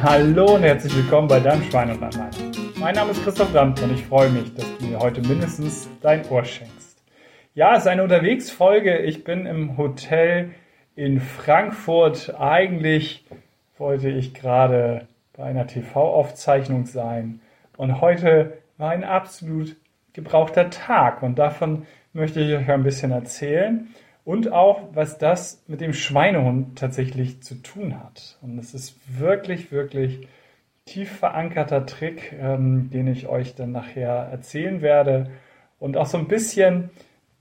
Hallo und herzlich willkommen bei deinem Schwein und Anlein. Mein Name ist Christoph Brandt und ich freue mich, dass du mir heute mindestens dein Ohr schenkst. Ja, es ist eine Unterwegsfolge. Ich bin im Hotel in Frankfurt. Eigentlich wollte ich gerade bei einer TV-Aufzeichnung sein und heute war ein absolut gebrauchter Tag und davon möchte ich euch ein bisschen erzählen und auch, was das mit dem Schweinehund tatsächlich zu tun hat. Und es ist wirklich, wirklich tief verankerter Trick, ähm, den ich euch dann nachher erzählen werde. Und auch so ein bisschen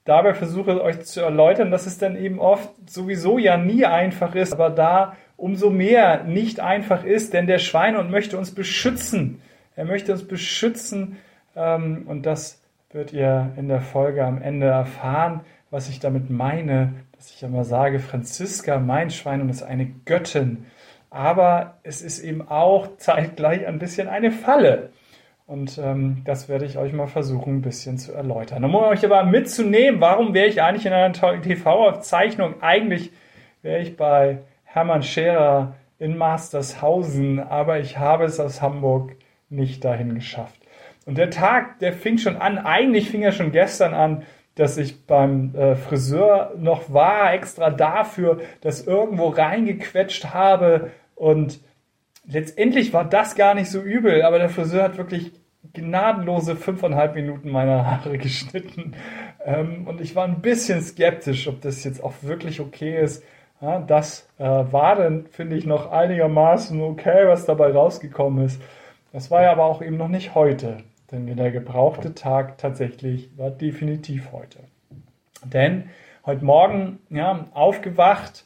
dabei versuche euch zu erläutern, dass es dann eben oft sowieso ja nie einfach ist, aber da umso mehr nicht einfach ist, denn der Schweinehund möchte uns beschützen. Er möchte uns beschützen ähm, und das wird ihr in der Folge am Ende erfahren was ich damit meine, dass ich immer sage, Franziska, mein Schwein, ist eine Göttin. Aber es ist eben auch zeitgleich ein bisschen eine Falle. Und ähm, das werde ich euch mal versuchen, ein bisschen zu erläutern. Um euch aber mitzunehmen, warum wäre ich eigentlich in einer TV-Aufzeichnung? Eigentlich wäre ich bei Hermann Scherer in Mastershausen, aber ich habe es aus Hamburg nicht dahin geschafft. Und der Tag, der fing schon an, eigentlich fing er schon gestern an, dass ich beim äh, Friseur noch war, extra dafür, das irgendwo reingequetscht habe. Und letztendlich war das gar nicht so übel, aber der Friseur hat wirklich gnadenlose fünfeinhalb Minuten meiner Haare geschnitten. Ähm, und ich war ein bisschen skeptisch, ob das jetzt auch wirklich okay ist. Ja, das äh, war dann, finde ich, noch einigermaßen okay, was dabei rausgekommen ist. Das war ja aber auch eben noch nicht heute. Denn der gebrauchte Tag tatsächlich war definitiv heute. Denn heute Morgen ja, aufgewacht,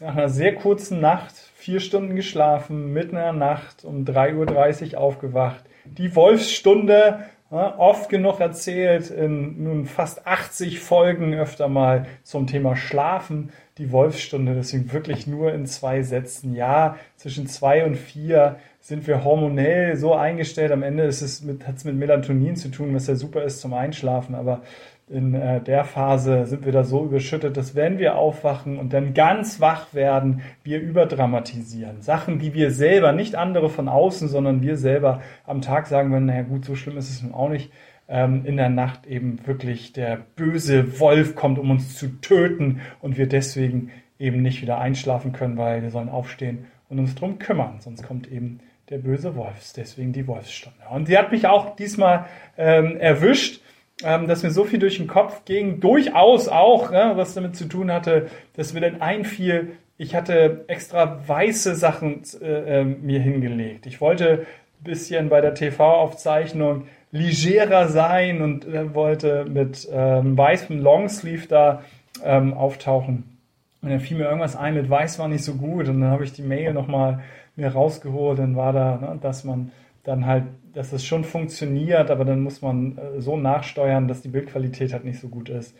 nach einer sehr kurzen Nacht, vier Stunden geschlafen, mitten in der Nacht um 3.30 Uhr aufgewacht. Die Wolfsstunde, ja, oft genug erzählt, in nun fast 80 Folgen öfter mal zum Thema Schlafen. Die Wolfsstunde, deswegen wirklich nur in zwei Sätzen. Ja, zwischen zwei und vier sind wir hormonell so eingestellt. Am Ende ist es mit, hat es mit Melatonin zu tun, was ja super ist zum Einschlafen. Aber in äh, der Phase sind wir da so überschüttet, dass wenn wir aufwachen und dann ganz wach werden, wir überdramatisieren. Sachen, die wir selber, nicht andere von außen, sondern wir selber am Tag sagen würden, naja gut, so schlimm ist es nun auch nicht. Ähm, in der Nacht eben wirklich der böse Wolf kommt, um uns zu töten und wir deswegen eben nicht wieder einschlafen können, weil wir sollen aufstehen und uns drum kümmern. Sonst kommt eben der böse Wolf, deswegen die Wolfsstunde. Und sie hat mich auch diesmal ähm, erwischt, ähm, dass mir so viel durch den Kopf ging, durchaus auch, ne, was damit zu tun hatte, dass mir dann einfiel, ich hatte extra weiße Sachen äh, äh, mir hingelegt. Ich wollte ein bisschen bei der TV-Aufzeichnung legerer sein und äh, wollte mit ähm, weißem Longsleeve da ähm, auftauchen. Und dann fiel mir irgendwas ein mit weiß war nicht so gut und dann habe ich die Mail nochmal mir rausgeholt, dann war da, ne, dass man dann halt, dass es schon funktioniert, aber dann muss man äh, so nachsteuern, dass die Bildqualität halt nicht so gut ist.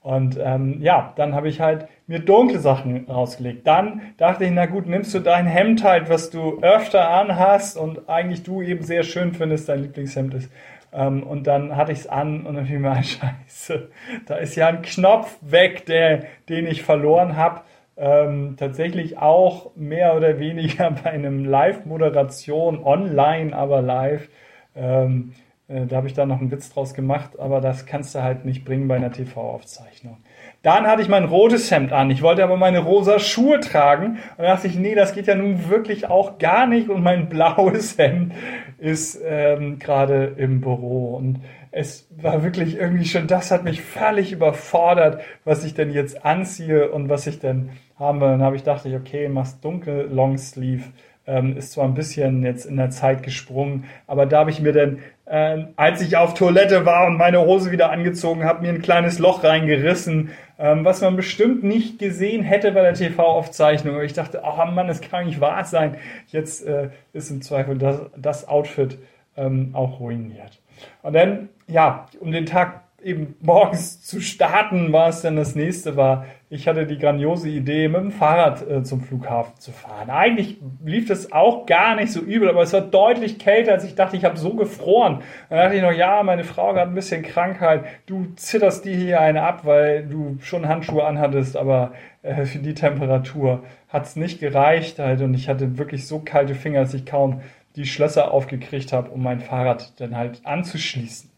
Und ähm, ja, dann habe ich halt mir dunkle Sachen rausgelegt. Dann dachte ich, na gut, nimmst du dein Hemd halt, was du öfter anhast und eigentlich du eben sehr schön findest, dein Lieblingshemd ist. Ähm, und dann hatte ich es an und dann fiel mir ein Scheiße. Da ist ja ein Knopf weg, der, den ich verloren habe ähm, tatsächlich auch mehr oder weniger bei einem Live-Moderation, online, aber live. Ähm, äh, da habe ich da noch einen Witz draus gemacht, aber das kannst du halt nicht bringen bei einer TV-Aufzeichnung. Dann hatte ich mein rotes Hemd an. Ich wollte aber meine rosa Schuhe tragen. Und dachte ich, nee, das geht ja nun wirklich auch gar nicht. Und mein blaues Hemd ist ähm, gerade im Büro. Und es war wirklich irgendwie schon, das hat mich völlig überfordert, was ich denn jetzt anziehe und was ich denn haben will. Dann habe ich dachte okay, machst dunkel Longsleeve. Ähm, ist zwar ein bisschen jetzt in der Zeit gesprungen, aber da habe ich mir dann, äh, als ich auf Toilette war und meine Hose wieder angezogen habe, mir ein kleines Loch reingerissen, ähm, was man bestimmt nicht gesehen hätte bei der TV-Aufzeichnung. Ich dachte, oh Mann, das kann nicht wahr sein. Jetzt äh, ist im Zweifel das, das Outfit ähm, auch ruiniert. Und dann, ja, um den Tag eben morgens zu starten, war es dann das nächste war. Ich hatte die grandiose Idee, mit dem Fahrrad äh, zum Flughafen zu fahren. Eigentlich lief das auch gar nicht so übel, aber es war deutlich kälter, als ich dachte, ich habe so gefroren. Dann dachte ich noch, ja, meine Frau hat ein bisschen Krankheit. Du zitterst die hier eine ab, weil du schon Handschuhe anhattest, aber äh, für die Temperatur hat es nicht gereicht halt und ich hatte wirklich so kalte Finger, dass ich kaum die Schlösser aufgekriegt habe, um mein Fahrrad dann halt anzuschließen.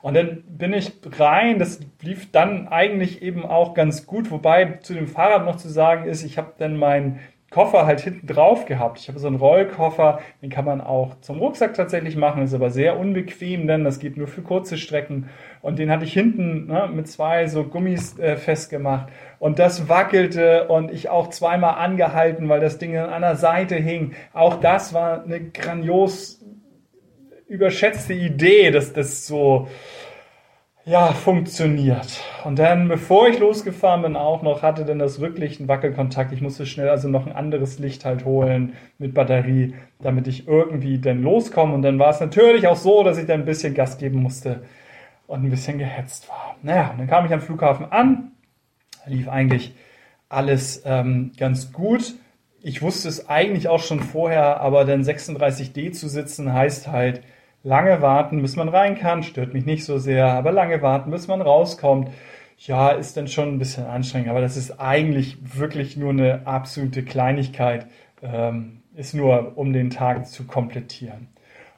Und dann bin ich rein, das lief dann eigentlich eben auch ganz gut, wobei zu dem Fahrrad noch zu sagen ist, ich habe dann meinen Koffer halt hinten drauf gehabt. Ich habe so einen Rollkoffer, den kann man auch zum Rucksack tatsächlich machen, ist aber sehr unbequem, denn das geht nur für kurze Strecken. Und den hatte ich hinten ne, mit zwei so Gummis äh, festgemacht. Und das wackelte und ich auch zweimal angehalten, weil das Ding an einer Seite hing. Auch das war eine grandios überschätzte Idee, dass das so ja, funktioniert. Und dann, bevor ich losgefahren bin, auch noch hatte dann das wirklich einen Wackelkontakt. Ich musste schnell also noch ein anderes Licht halt holen mit Batterie, damit ich irgendwie dann loskomme. Und dann war es natürlich auch so, dass ich dann ein bisschen Gas geben musste und ein bisschen gehetzt war. Naja, und dann kam ich am Flughafen an, lief eigentlich alles ähm, ganz gut. Ich wusste es eigentlich auch schon vorher, aber dann 36D zu sitzen heißt halt, lange warten, bis man rein kann, stört mich nicht so sehr, aber lange warten, bis man rauskommt, ja, ist dann schon ein bisschen anstrengend, aber das ist eigentlich wirklich nur eine absolute Kleinigkeit, ähm, ist nur, um den Tag zu komplettieren.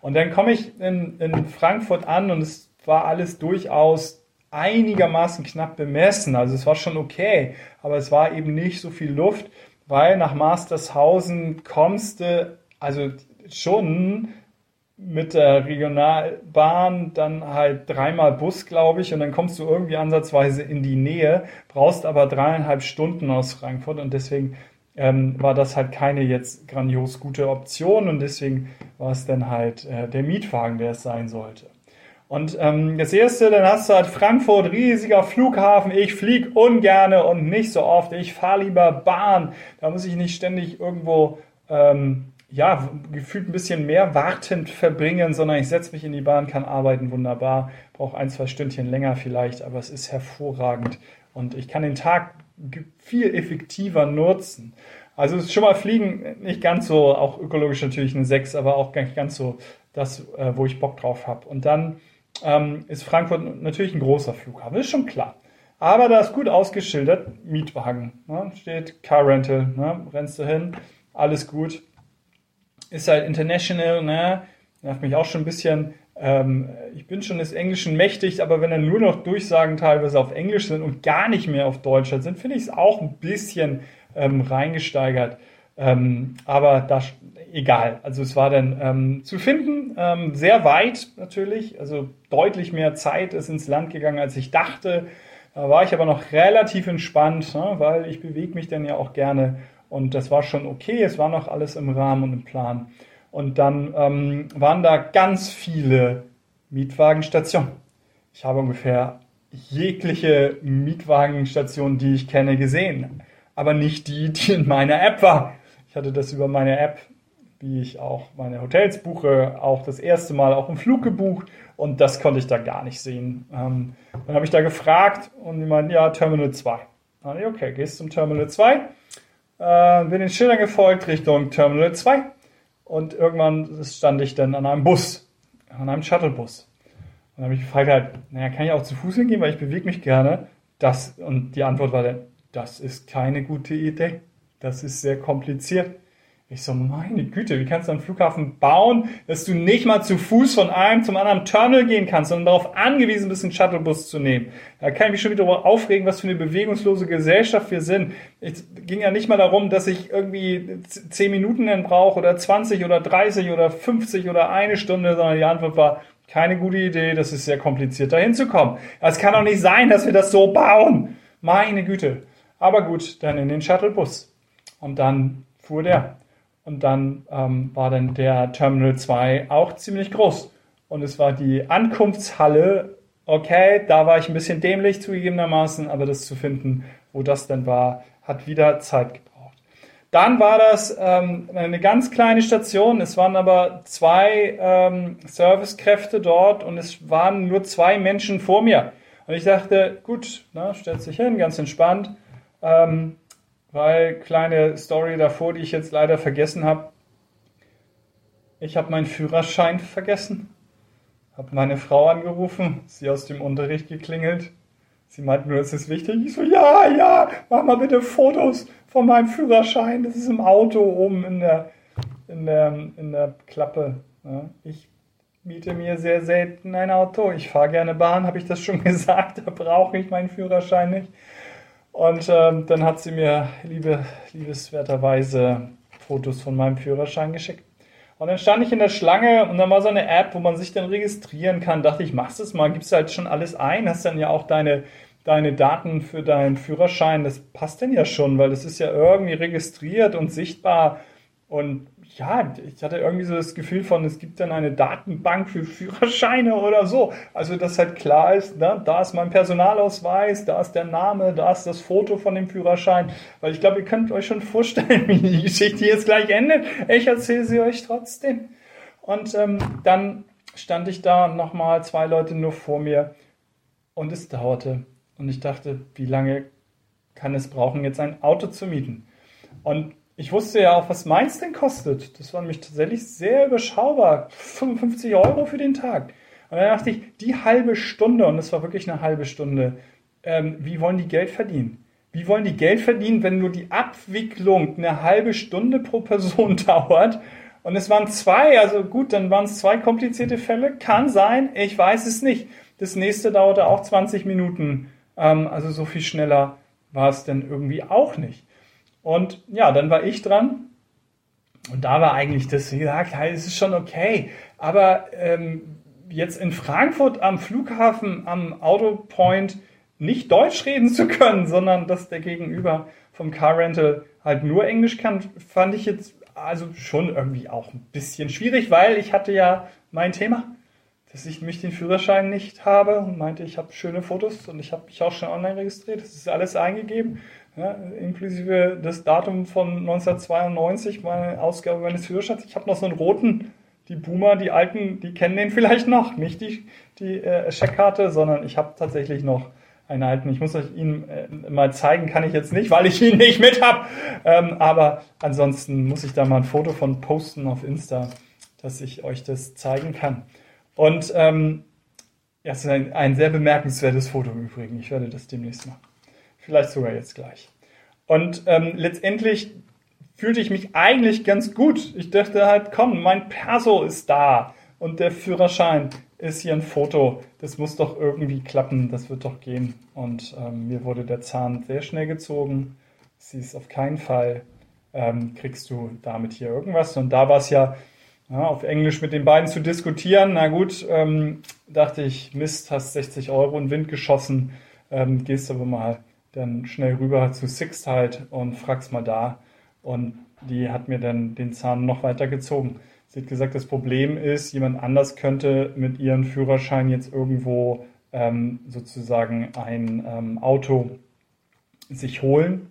Und dann komme ich in, in Frankfurt an und es war alles durchaus einigermaßen knapp bemessen. Also es war schon okay, aber es war eben nicht so viel Luft, weil nach Mastershausen kommst du, also schon mit der Regionalbahn dann halt dreimal Bus, glaube ich, und dann kommst du irgendwie ansatzweise in die Nähe, brauchst aber dreieinhalb Stunden aus Frankfurt und deswegen ähm, war das halt keine jetzt grandios gute Option und deswegen war es dann halt äh, der Mietwagen, der es sein sollte. Und ähm, das erste, dann hast du halt Frankfurt, riesiger Flughafen. Ich fliege ungerne und nicht so oft. Ich fahre lieber Bahn. Da muss ich nicht ständig irgendwo ähm, ja, gefühlt ein bisschen mehr wartend verbringen, sondern ich setze mich in die Bahn, kann arbeiten, wunderbar, brauche ein, zwei Stündchen länger vielleicht, aber es ist hervorragend und ich kann den Tag viel effektiver nutzen. Also ist schon mal Fliegen nicht ganz so, auch ökologisch natürlich eine 6, aber auch nicht ganz so das, äh, wo ich Bock drauf habe. Und dann ähm, ist Frankfurt natürlich ein großer Flughafen, ist schon klar. Aber da ist gut ausgeschildert, Mietwagen. Ne? Steht Car Rental, ne? rennst du hin, alles gut ist halt international, ne? Nervt mich auch schon ein bisschen. Ähm, ich bin schon des Englischen mächtig, aber wenn dann nur noch Durchsagen teilweise auf Englisch sind und gar nicht mehr auf Deutsch sind, finde ich es auch ein bisschen ähm, reingesteigert. Ähm, aber das egal. Also es war dann ähm, zu finden, ähm, sehr weit natürlich, also deutlich mehr Zeit ist ins Land gegangen, als ich dachte. Da war ich aber noch relativ entspannt, ne, weil ich bewege mich dann ja auch gerne und das war schon okay, es war noch alles im Rahmen und im Plan. Und dann ähm, waren da ganz viele Mietwagenstationen. Ich habe ungefähr jegliche Mietwagenstation, die ich kenne, gesehen. Aber nicht die, die in meiner App war. Ich hatte das über meine App, wie ich auch meine Hotels buche, auch das erste Mal auch im Flug gebucht und das konnte ich da gar nicht sehen. Ähm, dann habe ich da gefragt und die meinten, ja, Terminal 2. Dann ich, okay, gehst zum Terminal 2 äh, bin den Schildern gefolgt Richtung Terminal 2 und irgendwann stand ich dann an einem Bus, an einem Shuttlebus. Und dann habe ich gefragt, halt, naja, kann ich auch zu Fuß hingehen, weil ich bewege mich gerne. Das, und die Antwort war dann, das ist keine gute Idee. Das ist sehr kompliziert. Ich so, meine Güte, wie kannst du einen Flughafen bauen, dass du nicht mal zu Fuß von einem zum anderen Terminal gehen kannst, sondern darauf angewiesen bist, einen Shuttlebus zu nehmen. Da kann ich mich schon wieder darüber aufregen, was für eine bewegungslose Gesellschaft wir sind. Es ging ja nicht mal darum, dass ich irgendwie 10 Minuten dann brauche oder 20 oder 30 oder 50 oder eine Stunde, sondern die Antwort war, keine gute Idee, das ist sehr kompliziert, da hinzukommen. Es kann doch nicht sein, dass wir das so bauen. Meine Güte. Aber gut, dann in den Shuttlebus. Und dann fuhr der. Und dann ähm, war dann der Terminal 2 auch ziemlich groß. Und es war die Ankunftshalle. Okay, da war ich ein bisschen dämlich zugegebenermaßen, aber das zu finden, wo das denn war, hat wieder Zeit gebraucht. Dann war das ähm, eine ganz kleine Station. Es waren aber zwei ähm, Servicekräfte dort und es waren nur zwei Menschen vor mir. Und ich dachte, gut, na, stellt sich hin, ganz entspannt, ähm, weil kleine Story davor, die ich jetzt leider vergessen habe. Ich habe meinen Führerschein vergessen, habe meine Frau angerufen, sie aus dem Unterricht geklingelt. Sie meint nur, es ist wichtig. Ich so, ja, ja, mach mal bitte Fotos von meinem Führerschein. Das ist im Auto oben in der, in der, in der Klappe. Ja, ich miete mir sehr selten ein Auto. Ich fahre gerne Bahn, habe ich das schon gesagt. Da brauche ich meinen Führerschein nicht. Und ähm, dann hat sie mir liebe, liebeswerterweise Fotos von meinem Führerschein geschickt. Und dann stand ich in der Schlange und dann war so eine App, wo man sich dann registrieren kann. Dachte ich, machst es mal, gibst halt schon alles ein, hast dann ja auch deine, deine Daten für deinen Führerschein. Das passt denn ja schon, weil das ist ja irgendwie registriert und sichtbar. Und ja, ich hatte irgendwie so das Gefühl von, es gibt dann eine Datenbank für Führerscheine oder so. Also, dass halt klar ist, ne, da ist mein Personalausweis, da ist der Name, da ist das Foto von dem Führerschein. Weil ich glaube, ihr könnt euch schon vorstellen, wie die Geschichte jetzt gleich endet. Ich erzähle sie euch trotzdem. Und ähm, dann stand ich da nochmal zwei Leute nur vor mir und es dauerte. Und ich dachte, wie lange kann es brauchen, jetzt ein Auto zu mieten? Und ich wusste ja auch, was meins denn kostet. Das war nämlich tatsächlich sehr überschaubar. 55 Euro für den Tag. Und dann dachte ich, die halbe Stunde, und es war wirklich eine halbe Stunde, ähm, wie wollen die Geld verdienen? Wie wollen die Geld verdienen, wenn nur die Abwicklung eine halbe Stunde pro Person dauert? Und es waren zwei, also gut, dann waren es zwei komplizierte Fälle. Kann sein, ich weiß es nicht. Das nächste dauerte auch 20 Minuten. Ähm, also so viel schneller war es denn irgendwie auch nicht. Und ja, dann war ich dran. Und da war eigentlich das, wie gesagt, ja, es ist schon okay. Aber ähm, jetzt in Frankfurt am Flughafen, am Autopoint nicht Deutsch reden zu können, sondern dass der Gegenüber vom Car Rental halt nur Englisch kann, fand ich jetzt also schon irgendwie auch ein bisschen schwierig, weil ich hatte ja mein Thema, dass ich mich den Führerschein nicht habe und meinte, ich habe schöne Fotos und ich habe mich auch schon online registriert. Das ist alles eingegeben ja, inklusive das Datum von 1992, meine Ausgabe meines Führerscheins. Ich habe noch so einen roten, die Boomer, die Alten, die kennen den vielleicht noch, nicht die, die äh, Scheckkarte, sondern ich habe tatsächlich noch einen alten. Ich muss euch ihn äh, mal zeigen, kann ich jetzt nicht, weil ich ihn nicht mit habe. Ähm, aber ansonsten muss ich da mal ein Foto von posten auf Insta, dass ich euch das zeigen kann. Und ähm, ja, es ist ein, ein sehr bemerkenswertes Foto im Übrigen. Ich werde das demnächst machen. Vielleicht sogar jetzt gleich. Und ähm, letztendlich fühlte ich mich eigentlich ganz gut. Ich dachte halt, komm, mein Perso ist da und der Führerschein ist hier ein Foto. Das muss doch irgendwie klappen, das wird doch gehen. Und ähm, mir wurde der Zahn sehr schnell gezogen. Sie ist auf keinen Fall, ähm, kriegst du damit hier irgendwas. Und da war es ja, ja, auf Englisch mit den beiden zu diskutieren. Na gut, ähm, dachte ich, Mist, hast 60 Euro in Wind geschossen, ähm, gehst aber mal dann schnell rüber zu Sixt halt und frag's mal da. Und die hat mir dann den Zahn noch weiter gezogen. Sie hat gesagt, das Problem ist, jemand anders könnte mit ihrem Führerschein jetzt irgendwo ähm, sozusagen ein ähm, Auto sich holen.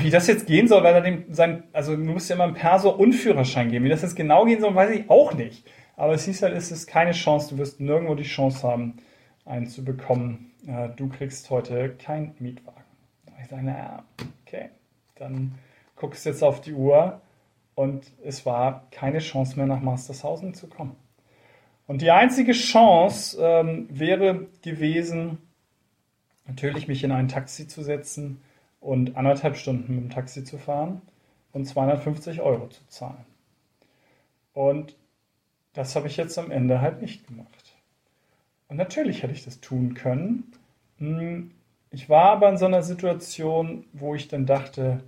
Wie das jetzt gehen soll, weil er dem sein, also du musst ja immer einen Perso und Führerschein geben. Wie das jetzt genau gehen soll, weiß ich auch nicht. Aber es hieß halt, es ist keine Chance, du wirst nirgendwo die Chance haben, einen zu bekommen äh, du kriegst heute keinen Mietwagen. Ich sage, naja, okay, dann guckst du jetzt auf die Uhr und es war keine Chance mehr nach Mastershausen zu kommen. Und die einzige Chance ähm, wäre gewesen, natürlich mich in ein Taxi zu setzen und anderthalb Stunden mit dem Taxi zu fahren und 250 Euro zu zahlen. Und das habe ich jetzt am Ende halt nicht gemacht. Und natürlich hätte ich das tun können. Hm, ich war aber in so einer Situation, wo ich dann dachte,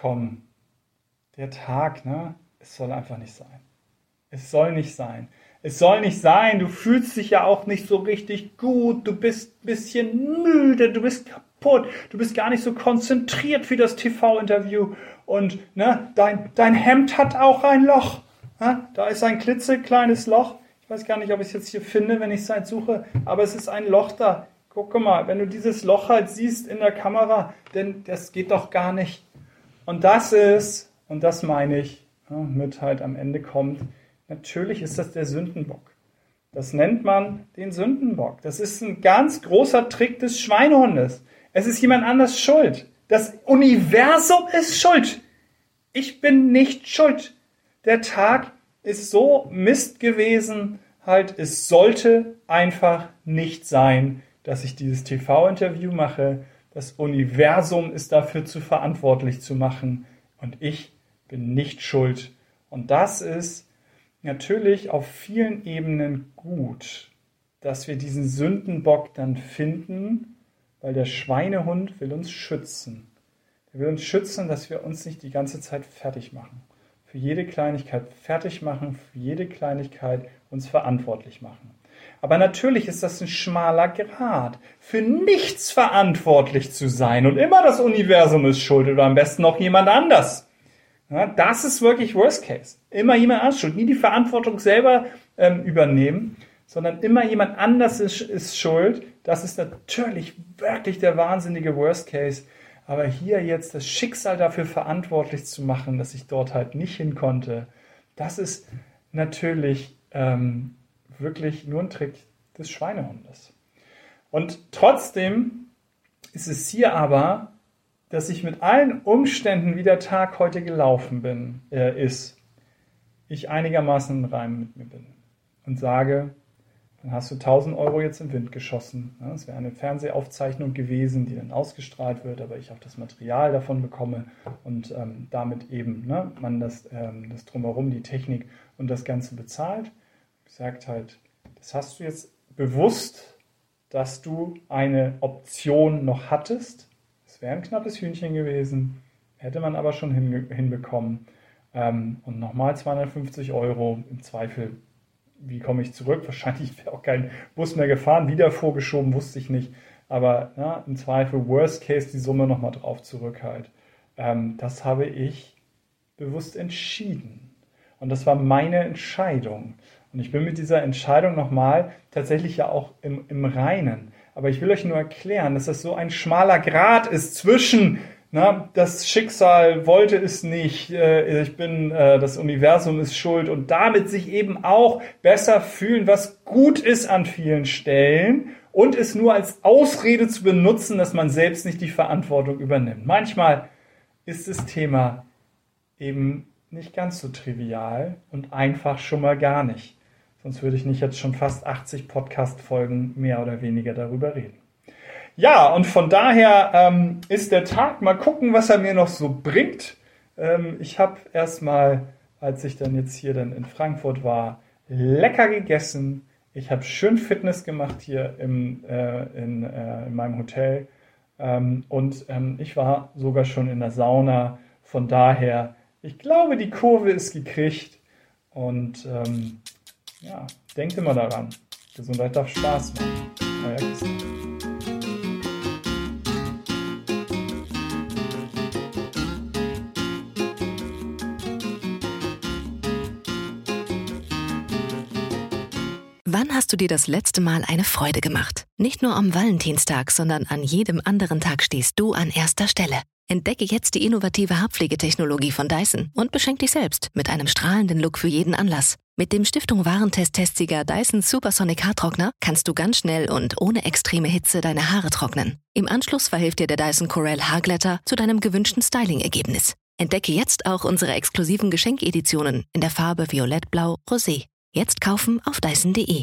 komm, der Tag, ne, es soll einfach nicht sein. Es soll nicht sein. Es soll nicht sein. Du fühlst dich ja auch nicht so richtig gut. Du bist ein bisschen müde. Du bist kaputt. Du bist gar nicht so konzentriert für das TV-Interview. Und ne, dein, dein Hemd hat auch ein Loch. Ne? Da ist ein klitzekleines Loch weiß gar nicht, ob ich es jetzt hier finde, wenn ich es halt suche, aber es ist ein Loch da. Guck mal, wenn du dieses Loch halt siehst in der Kamera, denn das geht doch gar nicht. Und das ist, und das meine ich, ja, mit halt am Ende kommt, natürlich ist das der Sündenbock. Das nennt man den Sündenbock. Das ist ein ganz großer Trick des Schweinehundes. Es ist jemand anders schuld. Das Universum ist schuld. Ich bin nicht schuld. Der Tag ist so Mist gewesen, halt, es sollte einfach nicht sein, dass ich dieses TV-Interview mache. Das Universum ist dafür zu verantwortlich zu machen und ich bin nicht schuld. Und das ist natürlich auf vielen Ebenen gut, dass wir diesen Sündenbock dann finden, weil der Schweinehund will uns schützen. Er will uns schützen, dass wir uns nicht die ganze Zeit fertig machen. Für jede Kleinigkeit fertig machen, für jede Kleinigkeit uns verantwortlich machen. Aber natürlich ist das ein schmaler Grad, für nichts verantwortlich zu sein und immer das Universum ist schuld oder am besten noch jemand anders. Ja, das ist wirklich Worst Case. Immer jemand anders schuld. Nie die Verantwortung selber ähm, übernehmen, sondern immer jemand anders ist, ist schuld. Das ist natürlich wirklich der wahnsinnige Worst Case. Aber hier jetzt das Schicksal dafür verantwortlich zu machen, dass ich dort halt nicht hin konnte, das ist natürlich ähm, wirklich nur ein Trick des Schweinehundes. Und trotzdem ist es hier aber dass ich mit allen Umständen, wie der Tag heute gelaufen bin, äh, ist, ich einigermaßen im Reim mit mir bin und sage, dann hast du 1000 Euro jetzt im Wind geschossen. Es wäre eine Fernsehaufzeichnung gewesen, die dann ausgestrahlt wird, aber ich auch das Material davon bekomme und ähm, damit eben ne, man das, ähm, das Drumherum, die Technik und das Ganze bezahlt. Ich sage halt, das hast du jetzt bewusst, dass du eine Option noch hattest, wäre ein knappes Hühnchen gewesen, hätte man aber schon hinbekommen. Ähm, und nochmal 250 Euro im Zweifel. Wie komme ich zurück? Wahrscheinlich wäre auch kein Bus mehr gefahren, wieder vorgeschoben, wusste ich nicht. Aber na, im Zweifel, worst case, die Summe nochmal drauf zurück halt. Ähm, das habe ich bewusst entschieden. Und das war meine Entscheidung. Und ich bin mit dieser Entscheidung nochmal tatsächlich ja auch im, im Reinen. Aber ich will euch nur erklären, dass das so ein schmaler Grad ist zwischen, na, das Schicksal wollte es nicht, äh, ich bin, äh, das Universum ist schuld und damit sich eben auch besser fühlen, was gut ist an vielen Stellen und es nur als Ausrede zu benutzen, dass man selbst nicht die Verantwortung übernimmt. Manchmal ist das Thema eben nicht ganz so trivial und einfach schon mal gar nicht. Sonst würde ich nicht jetzt schon fast 80 Podcast-Folgen mehr oder weniger darüber reden. Ja, und von daher ähm, ist der Tag, mal gucken, was er mir noch so bringt. Ähm, ich habe erstmal, als ich dann jetzt hier dann in Frankfurt war, lecker gegessen. Ich habe schön Fitness gemacht hier im, äh, in, äh, in, meinem Hotel. Ähm, und ähm, ich war sogar schon in der Sauna. Von daher, ich glaube, die Kurve ist gekriegt. Und ähm, ja, denkt immer daran. Gesundheit darf Spaß machen. Euer Christian. Wann hast du dir das letzte Mal eine Freude gemacht? Nicht nur am Valentinstag, sondern an jedem anderen Tag stehst du an erster Stelle. Entdecke jetzt die innovative Haarpflegetechnologie von Dyson und beschenk dich selbst mit einem strahlenden Look für jeden Anlass. Mit dem Stiftung Warentest-Testsieger Dyson Supersonic Haartrockner kannst du ganz schnell und ohne extreme Hitze deine Haare trocknen. Im Anschluss verhilft dir der Dyson Corel Haarglätter zu deinem gewünschten Styling-Ergebnis. Entdecke jetzt auch unsere exklusiven Geschenkeditionen in der Farbe Violett, Blau, Rosé. Jetzt kaufen auf dyson.de.